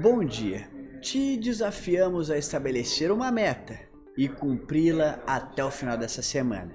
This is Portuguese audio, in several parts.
Bom dia! Te desafiamos a estabelecer uma meta e cumpri-la até o final dessa semana.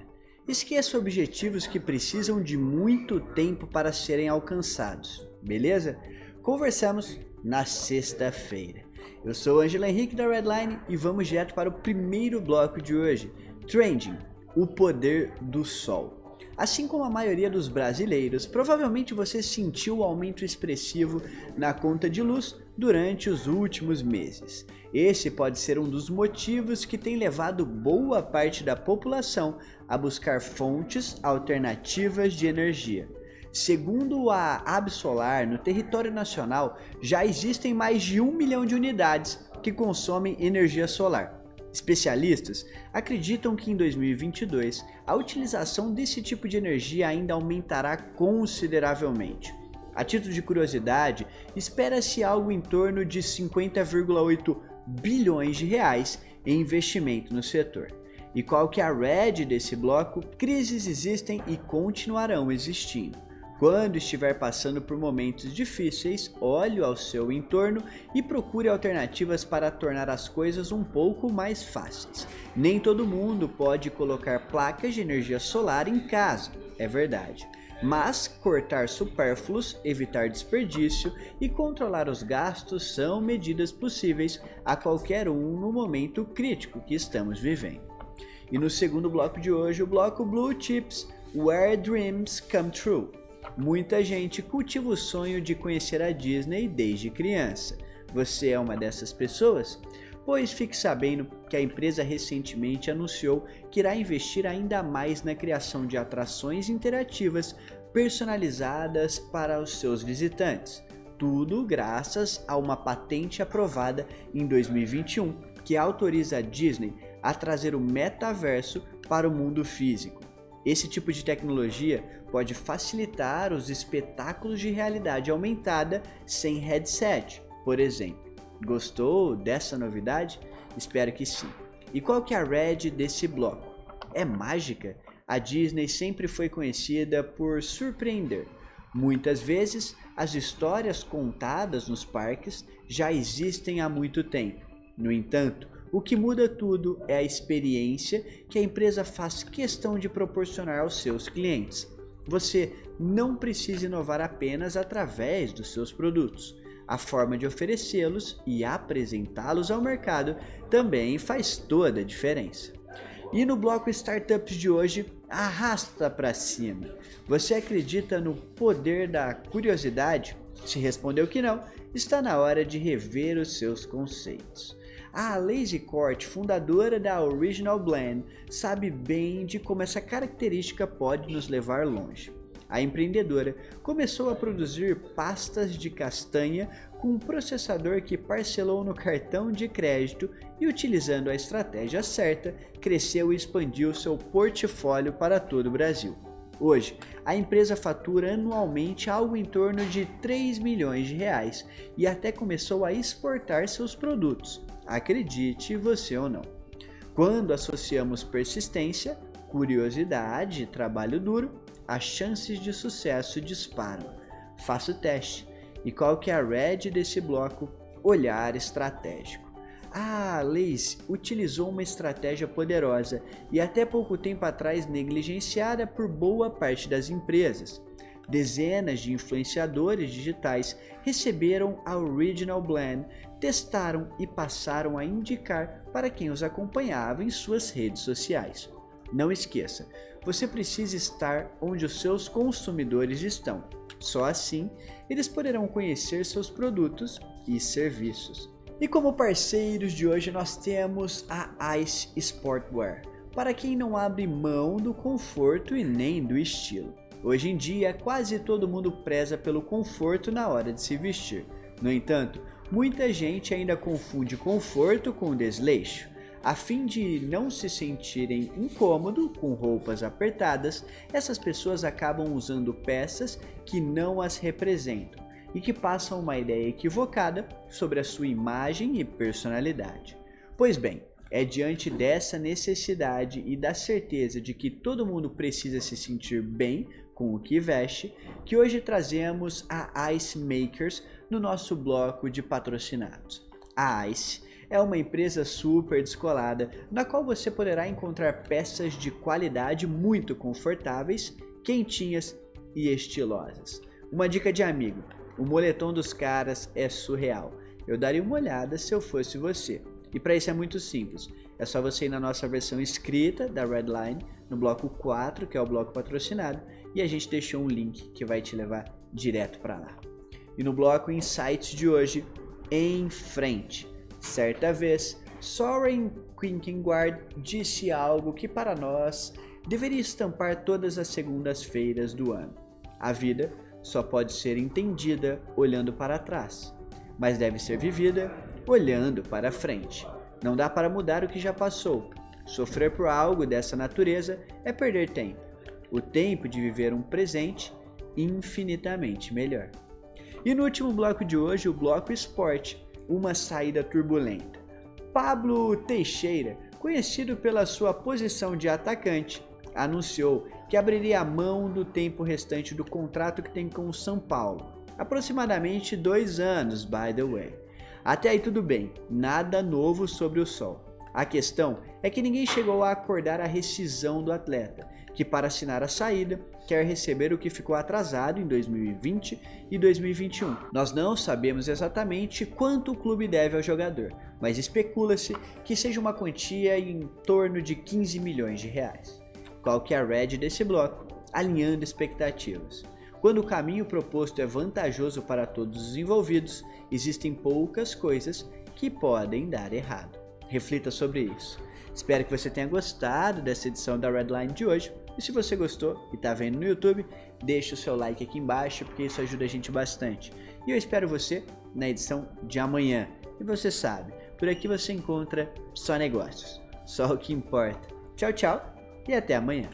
Esqueça objetivos que precisam de muito tempo para serem alcançados, beleza? Conversamos na sexta-feira. Eu sou Angela Henrique da Redline e vamos direto para o primeiro bloco de hoje: Trending o poder do sol. Assim como a maioria dos brasileiros, provavelmente você sentiu o aumento expressivo na conta de luz durante os últimos meses. Esse pode ser um dos motivos que tem levado boa parte da população a buscar fontes alternativas de energia. Segundo a Absolar, no território nacional já existem mais de um milhão de unidades que consomem energia solar. Especialistas acreditam que em 2022 a utilização desse tipo de energia ainda aumentará consideravelmente. A título de curiosidade, espera-se algo em torno de 50,8 bilhões de reais em investimento no setor. E qual que é a red desse bloco? Crises existem e continuarão existindo. Quando estiver passando por momentos difíceis, olhe ao seu entorno e procure alternativas para tornar as coisas um pouco mais fáceis. Nem todo mundo pode colocar placas de energia solar em casa, é verdade. Mas cortar supérfluos, evitar desperdício e controlar os gastos são medidas possíveis a qualquer um no momento crítico que estamos vivendo. E no segundo bloco de hoje, o bloco Blue Chips Where Dreams Come True. Muita gente cultiva o sonho de conhecer a Disney desde criança. Você é uma dessas pessoas? Pois fique sabendo que a empresa recentemente anunciou que irá investir ainda mais na criação de atrações interativas personalizadas para os seus visitantes. Tudo graças a uma patente aprovada em 2021 que autoriza a Disney a trazer o metaverso para o mundo físico. Esse tipo de tecnologia pode facilitar os espetáculos de realidade aumentada sem headset, por exemplo. Gostou dessa novidade? Espero que sim. E qual que é a red desse bloco? É mágica? A Disney sempre foi conhecida por surpreender. Muitas vezes, as histórias contadas nos parques já existem há muito tempo. No entanto, o que muda tudo é a experiência que a empresa faz questão de proporcionar aos seus clientes. Você não precisa inovar apenas através dos seus produtos. A forma de oferecê-los e apresentá-los ao mercado também faz toda a diferença. E no bloco Startups de hoje, arrasta para cima. Você acredita no poder da curiosidade? Se respondeu que não, está na hora de rever os seus conceitos. A Lazy Court, fundadora da Original Blend, sabe bem de como essa característica pode nos levar longe. A empreendedora começou a produzir pastas de castanha com um processador que parcelou no cartão de crédito e, utilizando a estratégia certa, cresceu e expandiu seu portfólio para todo o Brasil. Hoje, a empresa fatura anualmente algo em torno de 3 milhões de reais e até começou a exportar seus produtos, acredite você ou não. Quando associamos persistência, curiosidade e trabalho duro, as chances de sucesso disparam. Faça o teste. E qual que é a red desse bloco? Olhar estratégico. A Lace utilizou uma estratégia poderosa e até pouco tempo atrás negligenciada por boa parte das empresas. Dezenas de influenciadores digitais receberam a Original Blend, testaram e passaram a indicar para quem os acompanhava em suas redes sociais. Não esqueça, você precisa estar onde os seus consumidores estão. Só assim eles poderão conhecer seus produtos e serviços. E como parceiros de hoje nós temos a Ice Sportwear, para quem não abre mão do conforto e nem do estilo. Hoje em dia, quase todo mundo preza pelo conforto na hora de se vestir. No entanto, muita gente ainda confunde conforto com desleixo. A fim de não se sentirem incômodo com roupas apertadas, essas pessoas acabam usando peças que não as representam e que passam uma ideia equivocada sobre a sua imagem e personalidade. Pois bem, é diante dessa necessidade e da certeza de que todo mundo precisa se sentir bem com o que veste que hoje trazemos a Ice Makers no nosso bloco de patrocinados. A ICE é uma empresa super descolada, na qual você poderá encontrar peças de qualidade muito confortáveis, quentinhas e estilosas. Uma dica de amigo: o moletom dos caras é surreal. Eu daria uma olhada se eu fosse você. E para isso é muito simples. É só você ir na nossa versão escrita da Redline, no bloco 4, que é o bloco patrocinado, e a gente deixou um link que vai te levar direto para lá. E no bloco Insights de hoje, em frente. Certa vez, Soren Kierkegaard disse algo que para nós deveria estampar todas as segundas-feiras do ano. A vida só pode ser entendida olhando para trás, mas deve ser vivida olhando para frente. Não dá para mudar o que já passou. Sofrer por algo dessa natureza é perder tempo. O tempo de viver um presente infinitamente melhor. E no último bloco de hoje, o bloco esporte, uma saída turbulenta. Pablo Teixeira, conhecido pela sua posição de atacante, anunciou que abriria a mão do tempo restante do contrato que tem com o São Paulo. Aproximadamente dois anos, by the way. Até aí tudo bem, nada novo sobre o sol. A questão é que ninguém chegou a acordar a rescisão do atleta, que para assinar a saída quer receber o que ficou atrasado em 2020 e 2021. Nós não sabemos exatamente quanto o clube deve ao jogador, mas especula-se que seja uma quantia em torno de 15 milhões de reais. Qual que é a red desse bloco? Alinhando expectativas. Quando o caminho proposto é vantajoso para todos os envolvidos, existem poucas coisas que podem dar errado. Reflita sobre isso. Espero que você tenha gostado dessa edição da Redline de hoje. E se você gostou e está vendo no YouTube, deixe o seu like aqui embaixo, porque isso ajuda a gente bastante. E eu espero você na edição de amanhã. E você sabe, por aqui você encontra só negócios, só o que importa. Tchau, tchau e até amanhã.